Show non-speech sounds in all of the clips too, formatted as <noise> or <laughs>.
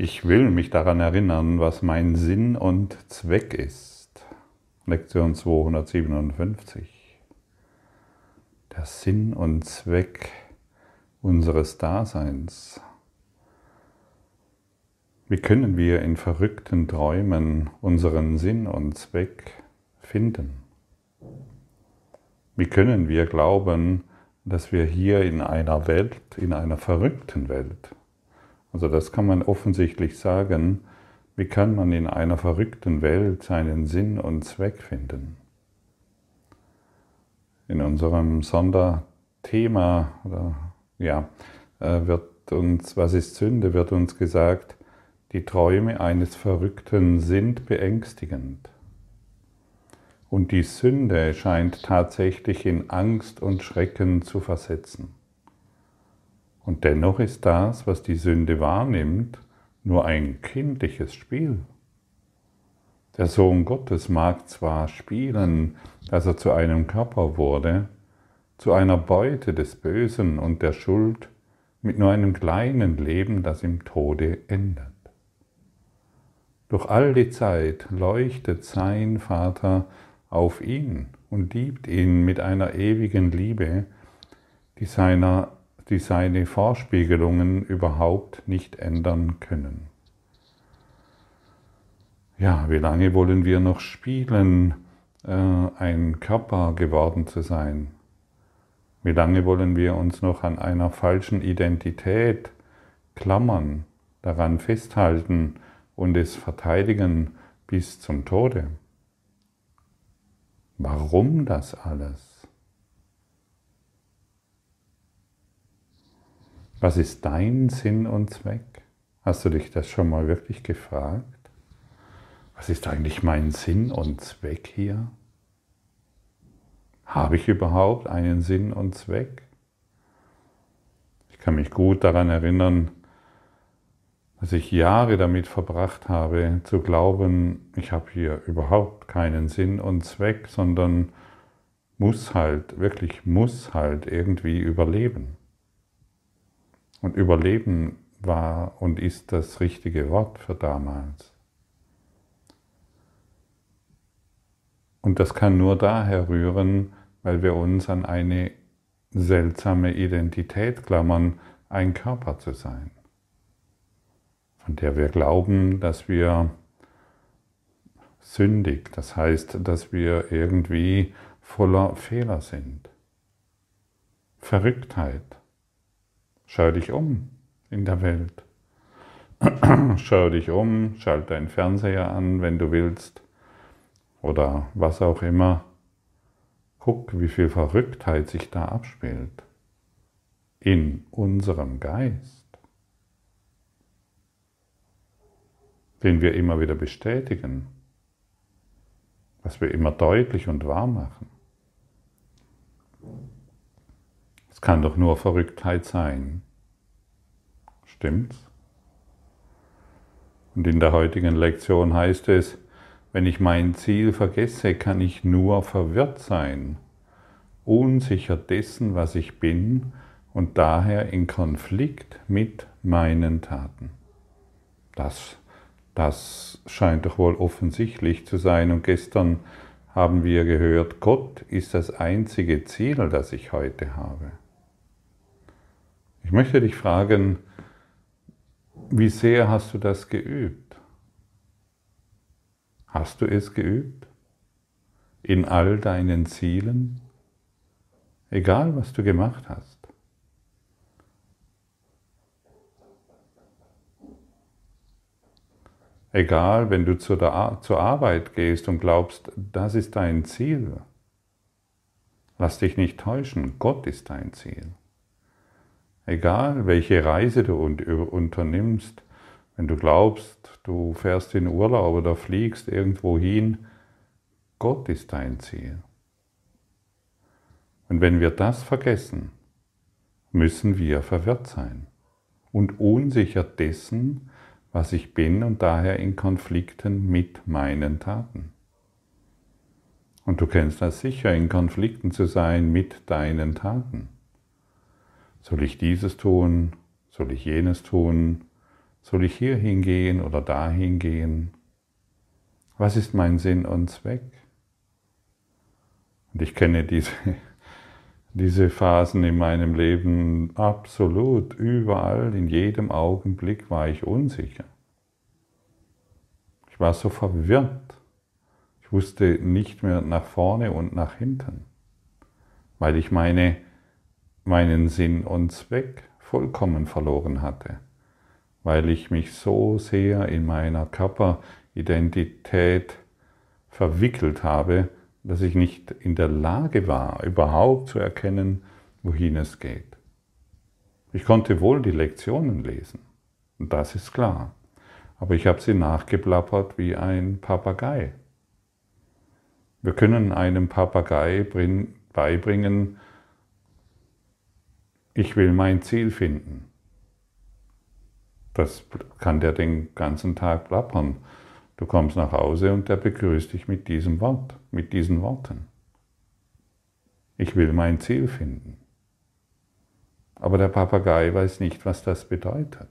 Ich will mich daran erinnern, was mein Sinn und Zweck ist. Lektion 257. Der Sinn und Zweck unseres Daseins. Wie können wir in verrückten Träumen unseren Sinn und Zweck finden? Wie können wir glauben, dass wir hier in einer Welt, in einer verrückten Welt, also das kann man offensichtlich sagen. Wie kann man in einer verrückten Welt seinen Sinn und Zweck finden? In unserem Sonderthema, oder, ja, äh, wird uns, was ist Sünde, wird uns gesagt, die Träume eines Verrückten sind beängstigend. Und die Sünde scheint tatsächlich in Angst und Schrecken zu versetzen. Und dennoch ist das, was die Sünde wahrnimmt, nur ein kindliches Spiel. Der Sohn Gottes mag zwar spielen, dass er zu einem Körper wurde, zu einer Beute des Bösen und der Schuld, mit nur einem kleinen Leben, das im Tode endet. Durch all die Zeit leuchtet sein Vater auf ihn und liebt ihn mit einer ewigen Liebe, die seiner die seine Vorspiegelungen überhaupt nicht ändern können. Ja, wie lange wollen wir noch spielen, äh, ein Körper geworden zu sein? Wie lange wollen wir uns noch an einer falschen Identität klammern, daran festhalten und es verteidigen bis zum Tode? Warum das alles? Was ist dein Sinn und Zweck? Hast du dich das schon mal wirklich gefragt? Was ist eigentlich mein Sinn und Zweck hier? Habe ich überhaupt einen Sinn und Zweck? Ich kann mich gut daran erinnern, dass ich Jahre damit verbracht habe, zu glauben, ich habe hier überhaupt keinen Sinn und Zweck, sondern muss halt, wirklich muss halt irgendwie überleben. Und Überleben war und ist das richtige Wort für damals. Und das kann nur daher rühren, weil wir uns an eine seltsame Identität klammern, ein Körper zu sein, von der wir glauben, dass wir sündig, das heißt, dass wir irgendwie voller Fehler sind. Verrücktheit, Schau dich um in der Welt. <clears throat> Schau dich um, schalt deinen Fernseher an, wenn du willst, oder was auch immer. Guck, wie viel Verrücktheit sich da abspielt. In unserem Geist. Den wir immer wieder bestätigen. Was wir immer deutlich und wahr machen. Es kann doch nur Verrücktheit sein. Stimmt's? Und in der heutigen Lektion heißt es, wenn ich mein Ziel vergesse, kann ich nur verwirrt sein, unsicher dessen, was ich bin und daher in Konflikt mit meinen Taten. Das, das scheint doch wohl offensichtlich zu sein. Und gestern haben wir gehört, Gott ist das einzige Ziel, das ich heute habe. Ich möchte dich fragen, wie sehr hast du das geübt? Hast du es geübt? In all deinen Zielen? Egal, was du gemacht hast. Egal, wenn du zur, zur Arbeit gehst und glaubst, das ist dein Ziel. Lass dich nicht täuschen, Gott ist dein Ziel. Egal, welche Reise du unternimmst, wenn du glaubst, du fährst in Urlaub oder fliegst irgendwo hin, Gott ist dein Ziel. Und wenn wir das vergessen, müssen wir verwirrt sein und unsicher dessen, was ich bin und daher in Konflikten mit meinen Taten. Und du kennst das sicher, in Konflikten zu sein mit deinen Taten. Soll ich dieses tun? Soll ich jenes tun? Soll ich hier hingehen oder dahin gehen? Was ist mein Sinn und Zweck? Und ich kenne diese, <laughs> diese Phasen in meinem Leben absolut. Überall, in jedem Augenblick war ich unsicher. Ich war so verwirrt. Ich wusste nicht mehr nach vorne und nach hinten, weil ich meine, meinen Sinn und Zweck vollkommen verloren hatte, weil ich mich so sehr in meiner Körperidentität verwickelt habe, dass ich nicht in der Lage war, überhaupt zu erkennen, wohin es geht. Ich konnte wohl die Lektionen lesen, und das ist klar, aber ich habe sie nachgeplappert wie ein Papagei. Wir können einem Papagei beibringen, ich will mein Ziel finden. Das kann der den ganzen Tag plappern. Du kommst nach Hause und der begrüßt dich mit diesem Wort, mit diesen Worten. Ich will mein Ziel finden. Aber der Papagei weiß nicht, was das bedeutet.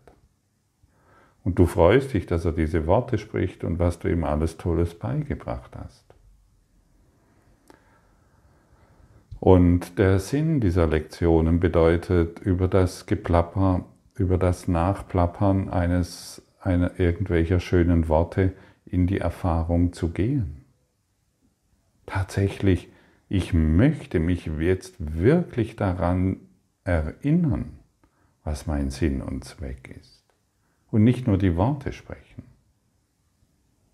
Und du freust dich, dass er diese Worte spricht und was du ihm alles Tolles beigebracht hast. Und der Sinn dieser Lektionen bedeutet, über das Geplapper, über das Nachplappern eines, einer, irgendwelcher schönen Worte in die Erfahrung zu gehen. Tatsächlich, ich möchte mich jetzt wirklich daran erinnern, was mein Sinn und Zweck ist. Und nicht nur die Worte sprechen.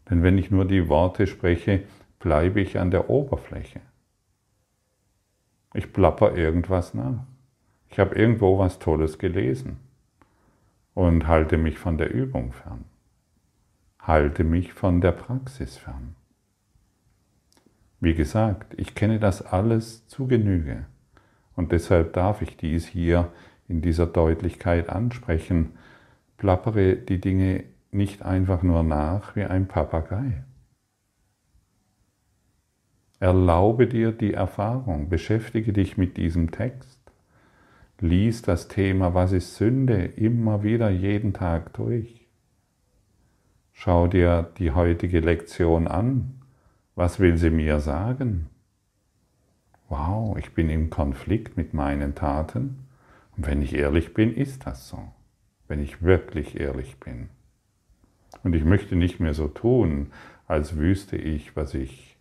Denn wenn ich nur die Worte spreche, bleibe ich an der Oberfläche. Ich plapper irgendwas nach. Ich habe irgendwo was Tolles gelesen und halte mich von der Übung fern. Halte mich von der Praxis fern. Wie gesagt, ich kenne das alles zu Genüge und deshalb darf ich dies hier in dieser Deutlichkeit ansprechen. Plappere die Dinge nicht einfach nur nach wie ein Papagei. Erlaube dir die Erfahrung, beschäftige dich mit diesem Text, lies das Thema Was ist Sünde immer wieder jeden Tag durch. Schau dir die heutige Lektion an. Was will sie mir sagen? Wow, ich bin im Konflikt mit meinen Taten. Und wenn ich ehrlich bin, ist das so. Wenn ich wirklich ehrlich bin. Und ich möchte nicht mehr so tun, als wüsste ich, was ich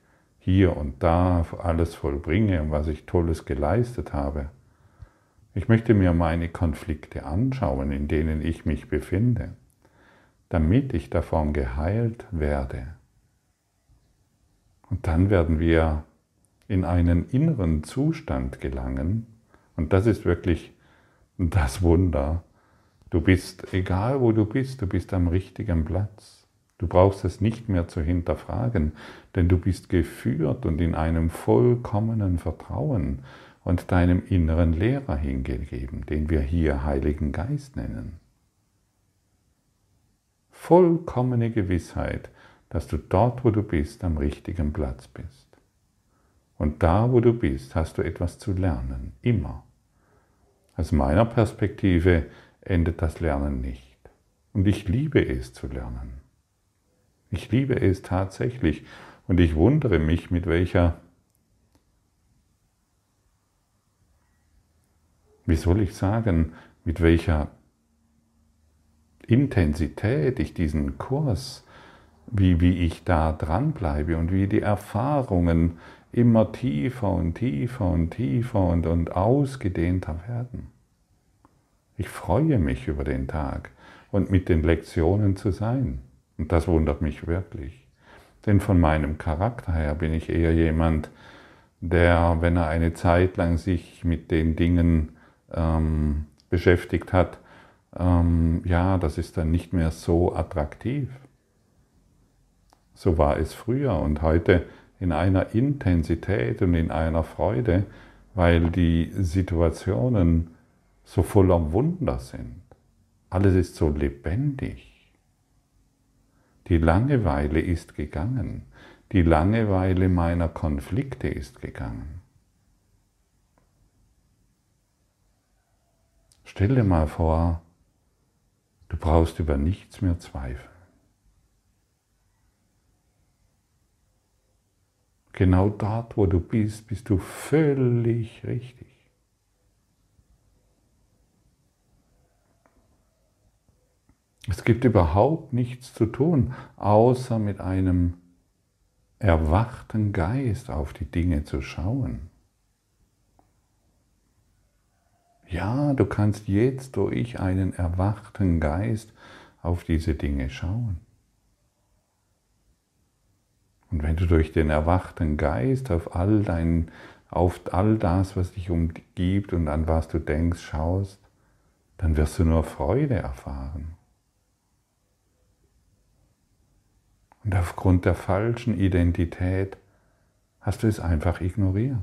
hier und da alles vollbringe und was ich Tolles geleistet habe. Ich möchte mir meine Konflikte anschauen, in denen ich mich befinde, damit ich davon geheilt werde. Und dann werden wir in einen inneren Zustand gelangen, und das ist wirklich das Wunder. Du bist, egal wo du bist, du bist am richtigen Platz. Du brauchst es nicht mehr zu hinterfragen, denn du bist geführt und in einem vollkommenen Vertrauen und deinem inneren Lehrer hingegeben, den wir hier Heiligen Geist nennen. Vollkommene Gewissheit, dass du dort, wo du bist, am richtigen Platz bist. Und da, wo du bist, hast du etwas zu lernen, immer. Aus meiner Perspektive endet das Lernen nicht. Und ich liebe es zu lernen. Ich liebe es tatsächlich und ich wundere mich, mit welcher, wie soll ich sagen, mit welcher Intensität ich diesen Kurs, wie, wie ich da dranbleibe und wie die Erfahrungen immer tiefer und tiefer und tiefer und, und ausgedehnter werden. Ich freue mich über den Tag und mit den Lektionen zu sein. Und das wundert mich wirklich. Denn von meinem Charakter her bin ich eher jemand, der, wenn er eine Zeit lang sich mit den Dingen ähm, beschäftigt hat, ähm, ja, das ist dann nicht mehr so attraktiv. So war es früher und heute in einer Intensität und in einer Freude, weil die Situationen so voller Wunder sind. Alles ist so lebendig. Die Langeweile ist gegangen. Die Langeweile meiner Konflikte ist gegangen. Stell dir mal vor, Du brauchst über nichts mehr zweifeln. Genau dort, wo du bist, bist du völlig richtig. Es gibt überhaupt nichts zu tun, außer mit einem erwachten Geist auf die Dinge zu schauen. Ja, du kannst jetzt durch einen erwachten Geist auf diese Dinge schauen. Und wenn du durch den erwachten Geist auf all dein, auf all das, was dich umgibt und an was du denkst, schaust, dann wirst du nur Freude erfahren. Und aufgrund der falschen Identität hast du es einfach ignoriert.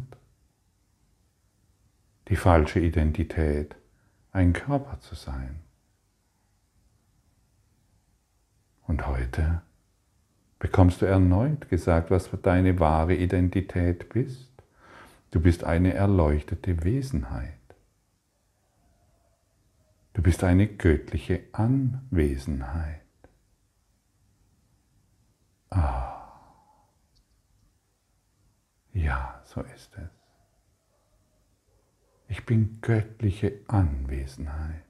Die falsche Identität, ein Körper zu sein. Und heute bekommst du erneut gesagt, was deine wahre Identität bist. Du bist eine erleuchtete Wesenheit. Du bist eine göttliche Anwesenheit. Ah. Ja, so ist es. Ich bin göttliche Anwesenheit.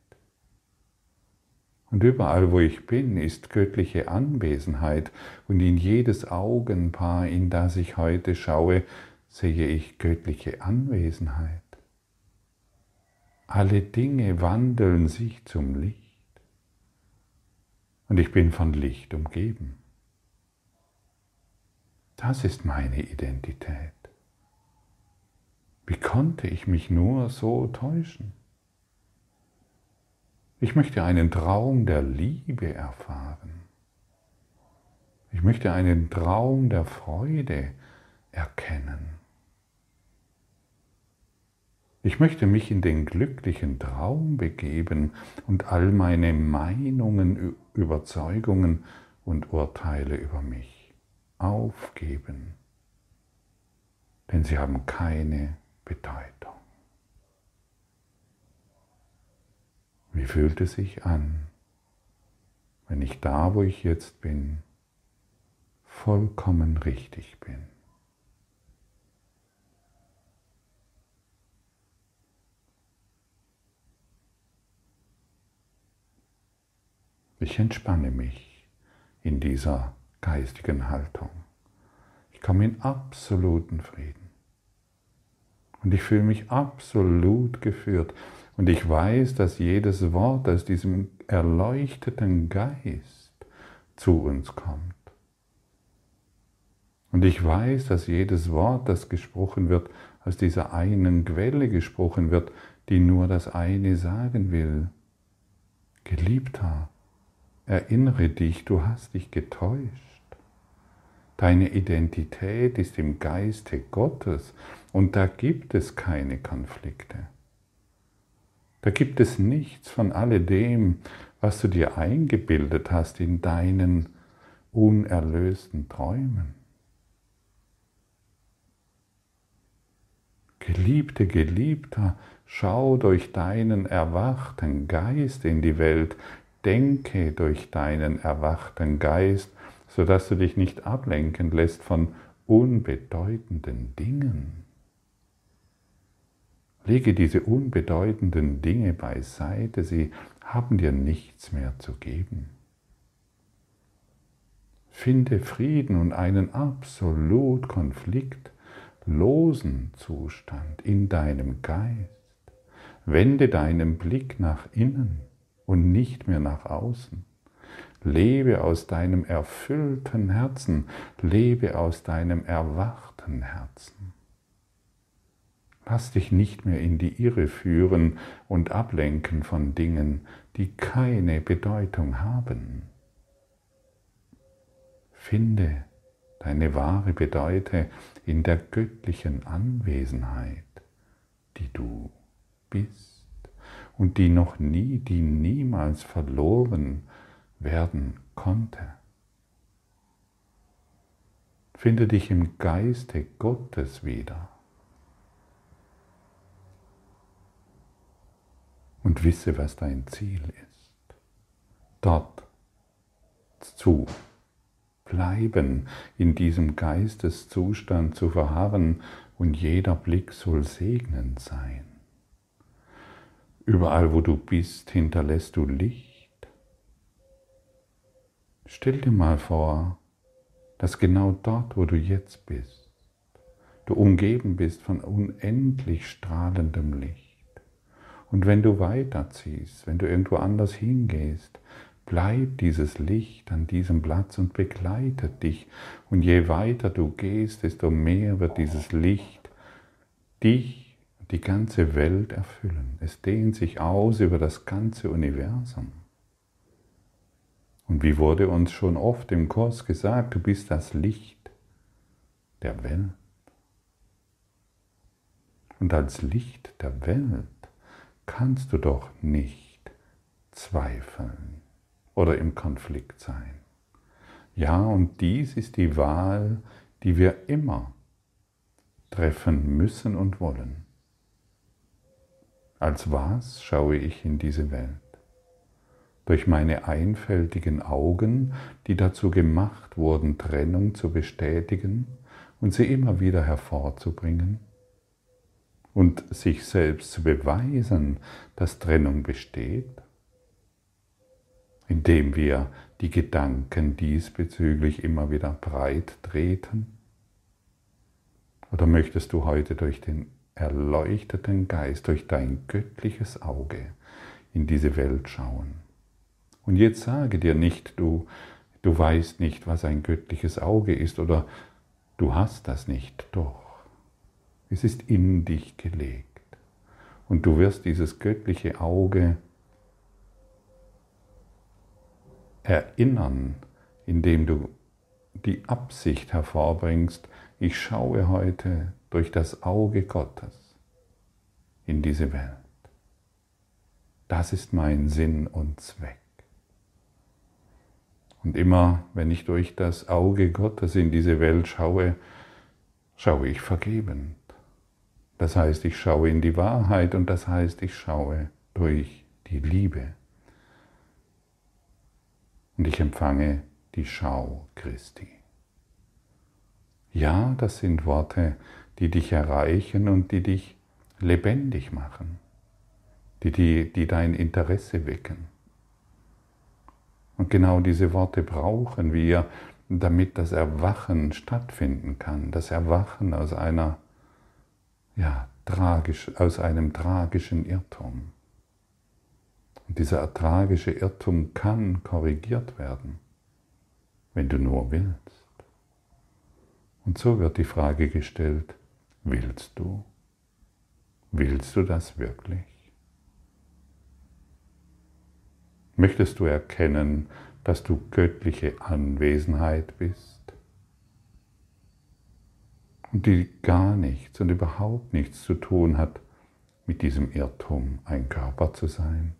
Und überall, wo ich bin, ist göttliche Anwesenheit. Und in jedes Augenpaar, in das ich heute schaue, sehe ich göttliche Anwesenheit. Alle Dinge wandeln sich zum Licht. Und ich bin von Licht umgeben. Das ist meine Identität. Wie konnte ich mich nur so täuschen? Ich möchte einen Traum der Liebe erfahren. Ich möchte einen Traum der Freude erkennen. Ich möchte mich in den glücklichen Traum begeben und all meine Meinungen, Überzeugungen und Urteile über mich aufgeben, denn sie haben keine Bedeutung. Wie fühlt es sich an, wenn ich da, wo ich jetzt bin, vollkommen richtig bin? Ich entspanne mich in dieser geistigen Haltung. Ich komme in absoluten Frieden. Und ich fühle mich absolut geführt. Und ich weiß, dass jedes Wort aus diesem erleuchteten Geist zu uns kommt. Und ich weiß, dass jedes Wort, das gesprochen wird, aus dieser einen Quelle gesprochen wird, die nur das eine sagen will. Geliebter, erinnere dich, du hast dich getäuscht. Deine Identität ist im Geiste Gottes und da gibt es keine Konflikte. Da gibt es nichts von alledem, was du dir eingebildet hast in deinen unerlösten Träumen. Geliebte, Geliebter, schau durch deinen erwachten Geist in die Welt, denke durch deinen erwachten Geist sodass du dich nicht ablenken lässt von unbedeutenden Dingen. Lege diese unbedeutenden Dinge beiseite, sie haben dir nichts mehr zu geben. Finde Frieden und einen absolut konfliktlosen Zustand in deinem Geist. Wende deinen Blick nach innen und nicht mehr nach außen. Lebe aus deinem erfüllten Herzen, lebe aus deinem erwachten Herzen. Lass dich nicht mehr in die Irre führen und ablenken von Dingen, die keine Bedeutung haben. Finde deine wahre Bedeute in der göttlichen Anwesenheit, die du bist und die noch nie, die niemals verloren werden konnte. Finde dich im Geiste Gottes wieder und wisse, was dein Ziel ist. dort zu bleiben, in diesem Geisteszustand zu verharren und jeder Blick soll segnend sein. Überall, wo du bist, hinterlässt du Licht. Stell dir mal vor, dass genau dort, wo du jetzt bist, du umgeben bist von unendlich strahlendem Licht. Und wenn du weiterziehst, wenn du irgendwo anders hingehst, bleibt dieses Licht an diesem Platz und begleitet dich. Und je weiter du gehst, desto mehr wird dieses Licht dich und die ganze Welt erfüllen. Es dehnt sich aus über das ganze Universum. Und wie wurde uns schon oft im Kurs gesagt, du bist das Licht der Welt. Und als Licht der Welt kannst du doch nicht zweifeln oder im Konflikt sein. Ja, und dies ist die Wahl, die wir immer treffen müssen und wollen. Als was schaue ich in diese Welt? Durch meine einfältigen Augen, die dazu gemacht wurden, Trennung zu bestätigen und sie immer wieder hervorzubringen? und sich selbst zu beweisen, dass Trennung besteht, indem wir die Gedanken diesbezüglich immer wieder breit treten? Oder möchtest du heute durch den erleuchteten Geist, durch dein göttliches Auge in diese Welt schauen? Und jetzt sage dir nicht, du, du weißt nicht, was ein göttliches Auge ist oder du hast das nicht. Doch. Es ist in dich gelegt. Und du wirst dieses göttliche Auge erinnern, indem du die Absicht hervorbringst, ich schaue heute durch das Auge Gottes in diese Welt. Das ist mein Sinn und Zweck. Und immer, wenn ich durch das Auge Gottes in diese Welt schaue, schaue ich vergebend. Das heißt, ich schaue in die Wahrheit und das heißt, ich schaue durch die Liebe. Und ich empfange die Schau Christi. Ja, das sind Worte, die dich erreichen und die dich lebendig machen, die, die, die dein Interesse wecken. Und genau diese Worte brauchen wir, damit das Erwachen stattfinden kann, das Erwachen aus einer ja, tragisch, aus einem tragischen Irrtum. Und dieser tragische Irrtum kann korrigiert werden, wenn du nur willst. Und so wird die Frage gestellt, willst du? Willst du das wirklich? Möchtest du erkennen, dass du göttliche Anwesenheit bist? und die gar nichts und überhaupt nichts zu tun hat mit diesem Irrtum, ein Körper zu sein.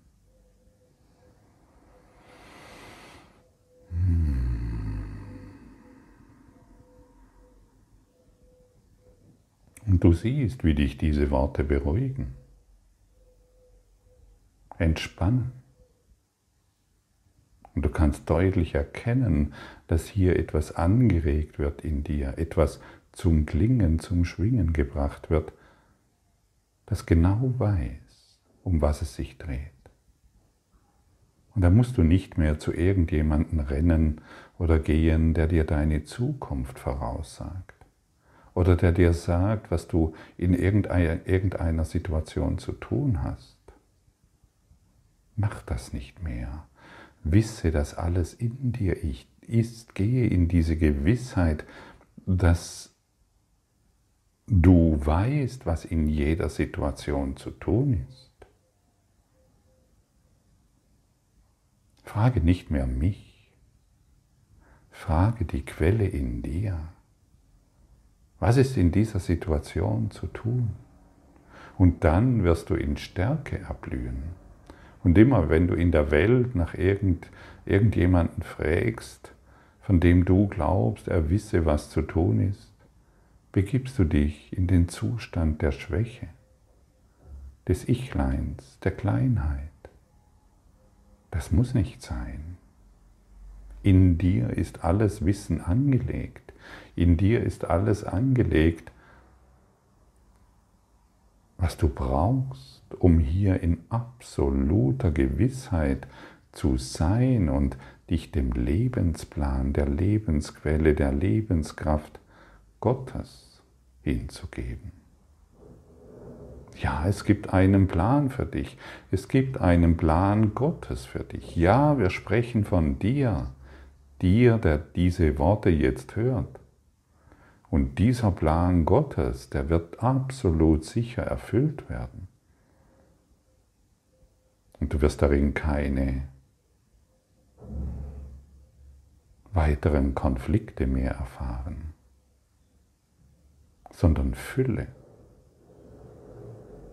Und du siehst, wie dich diese Worte beruhigen, entspannen. Und du kannst deutlich erkennen, dass hier etwas angeregt wird in dir, etwas zum Klingen, zum Schwingen gebracht wird, das genau weiß, um was es sich dreht. Und da musst du nicht mehr zu irgendjemandem rennen oder gehen, der dir deine Zukunft voraussagt oder der dir sagt, was du in irgendeiner Situation zu tun hast. Mach das nicht mehr. Wisse, dass alles in dir ist. Gehe in diese Gewissheit, dass Du weißt, was in jeder Situation zu tun ist. Frage nicht mehr mich, frage die Quelle in dir. Was ist in dieser Situation zu tun? Und dann wirst du in Stärke erblühen. Und immer wenn du in der Welt nach irgend, irgendjemanden fragst, von dem du glaubst, er wisse, was zu tun ist, begibst du dich in den Zustand der Schwäche, des Ichleins, der Kleinheit. Das muss nicht sein. In dir ist alles Wissen angelegt. In dir ist alles angelegt, was du brauchst, um hier in absoluter Gewissheit zu sein und dich dem Lebensplan, der Lebensquelle, der Lebenskraft Gottes hinzugeben. Ja, es gibt einen Plan für dich. Es gibt einen Plan Gottes für dich. Ja, wir sprechen von dir, dir, der diese Worte jetzt hört. Und dieser Plan Gottes, der wird absolut sicher erfüllt werden. Und du wirst darin keine weiteren Konflikte mehr erfahren, sondern Fülle,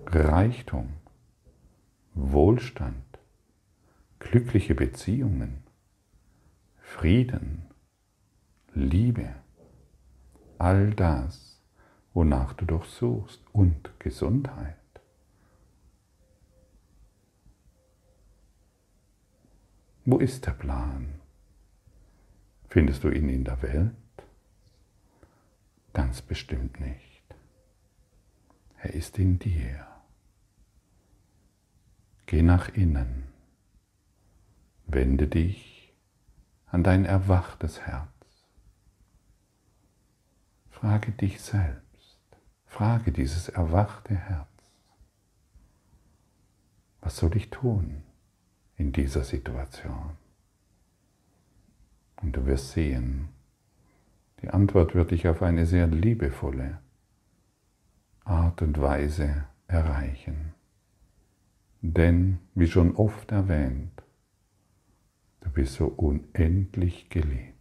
Reichtum, Wohlstand, glückliche Beziehungen, Frieden, Liebe all das, wonach du doch suchst und Gesundheit. Wo ist der Plan? Findest du ihn in der Welt? Ganz bestimmt nicht. Er ist in dir. Geh nach innen. Wende dich an dein erwachtes Herz. Frage dich selbst, frage dieses erwachte Herz, was soll ich tun in dieser Situation? Und du wirst sehen, die Antwort wird dich auf eine sehr liebevolle Art und Weise erreichen. Denn, wie schon oft erwähnt, du bist so unendlich geliebt.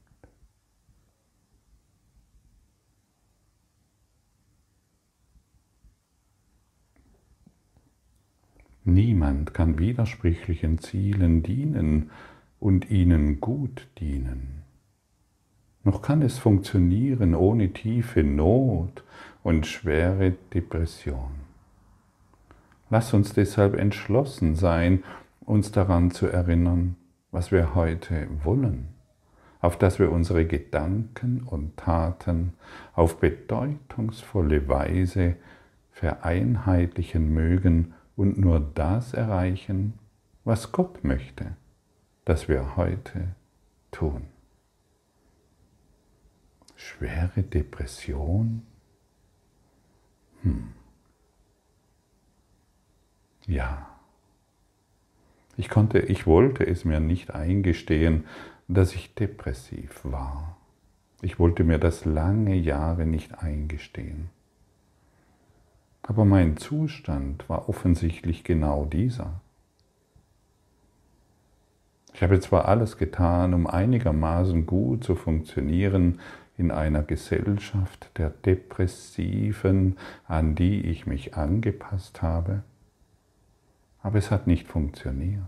Niemand kann widersprüchlichen Zielen dienen und ihnen gut dienen. Noch kann es funktionieren ohne tiefe Not und schwere Depression. Lass uns deshalb entschlossen sein, uns daran zu erinnern, was wir heute wollen, auf dass wir unsere Gedanken und Taten auf bedeutungsvolle Weise vereinheitlichen mögen und nur das erreichen, was Gott möchte, dass wir heute tun. Schwere Depression? Hm. Ja. Ich konnte, ich wollte es mir nicht eingestehen, dass ich depressiv war. Ich wollte mir das lange Jahre nicht eingestehen. Aber mein Zustand war offensichtlich genau dieser. Ich habe zwar alles getan, um einigermaßen gut zu funktionieren in einer Gesellschaft der Depressiven, an die ich mich angepasst habe, aber es hat nicht funktioniert.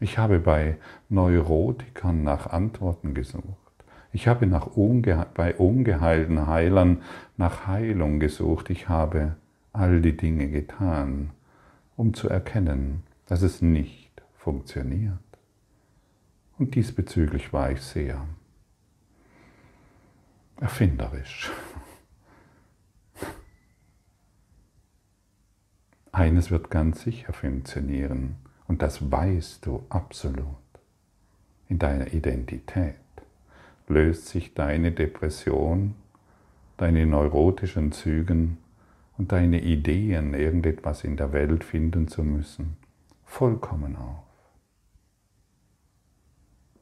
Ich habe bei Neurotikern nach Antworten gesucht. Ich habe nach unge bei ungeheilten Heilern nach Heilung gesucht. Ich habe all die Dinge getan, um zu erkennen, dass es nicht funktioniert. Und diesbezüglich war ich sehr erfinderisch. <laughs> Eines wird ganz sicher funktionieren und das weißt du absolut in deiner Identität löst sich deine Depression, deine neurotischen Zügen und deine Ideen, irgendetwas in der Welt finden zu müssen, vollkommen auf.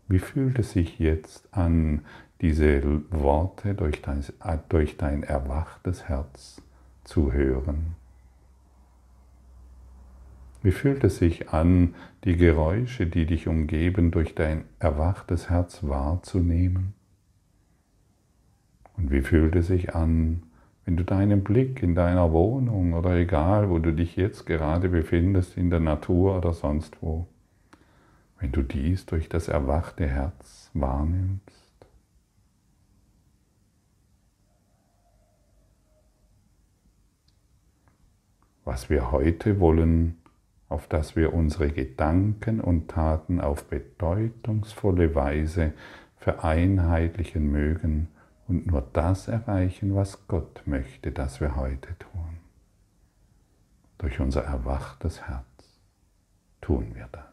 Wie fühlt es sich jetzt an, diese Worte durch dein, durch dein erwachtes Herz zu hören? Wie fühlt es sich an, die Geräusche, die dich umgeben, durch dein erwachtes Herz wahrzunehmen? Und wie fühlt es sich an, wenn du deinen Blick in deiner Wohnung oder egal, wo du dich jetzt gerade befindest, in der Natur oder sonst wo, wenn du dies durch das erwachte Herz wahrnimmst? Was wir heute wollen, auf das wir unsere Gedanken und Taten auf bedeutungsvolle Weise vereinheitlichen mögen und nur das erreichen, was Gott möchte, dass wir heute tun. Durch unser erwachtes Herz tun wir das.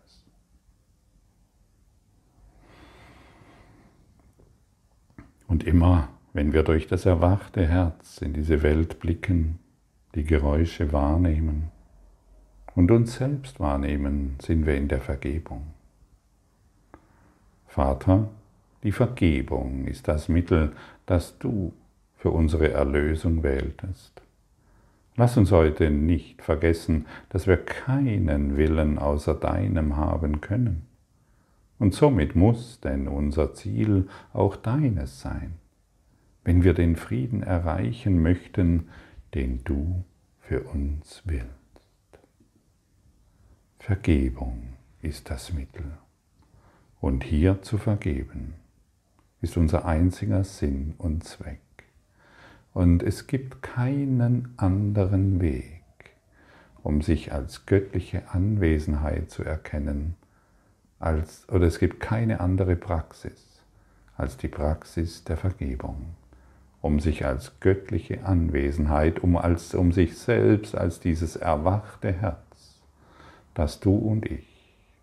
Und immer, wenn wir durch das erwachte Herz in diese Welt blicken, die Geräusche wahrnehmen und uns selbst wahrnehmen, sind wir in der Vergebung. Vater, die Vergebung ist das Mittel, das du für unsere Erlösung wähltest. Lass uns heute nicht vergessen, dass wir keinen Willen außer deinem haben können. Und somit muss denn unser Ziel auch deines sein, wenn wir den Frieden erreichen möchten, den du für uns willst. Vergebung ist das Mittel. Und hier zu vergeben ist unser einziger Sinn und Zweck. Und es gibt keinen anderen Weg, um sich als göttliche Anwesenheit zu erkennen, als, oder es gibt keine andere Praxis als die Praxis der Vergebung, um sich als göttliche Anwesenheit, um, als, um sich selbst als dieses erwachte Herz, das du und ich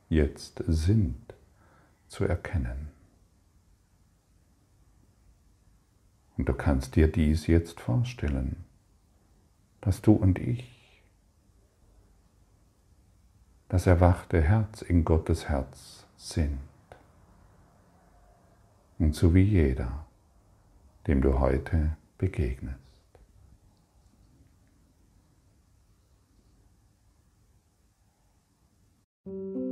jetzt sind, zu erkennen. Und du kannst dir dies jetzt vorstellen, dass du und ich, das erwachte Herz in Gottes Herz sind. Und so wie jeder, dem du heute begegnest. Musik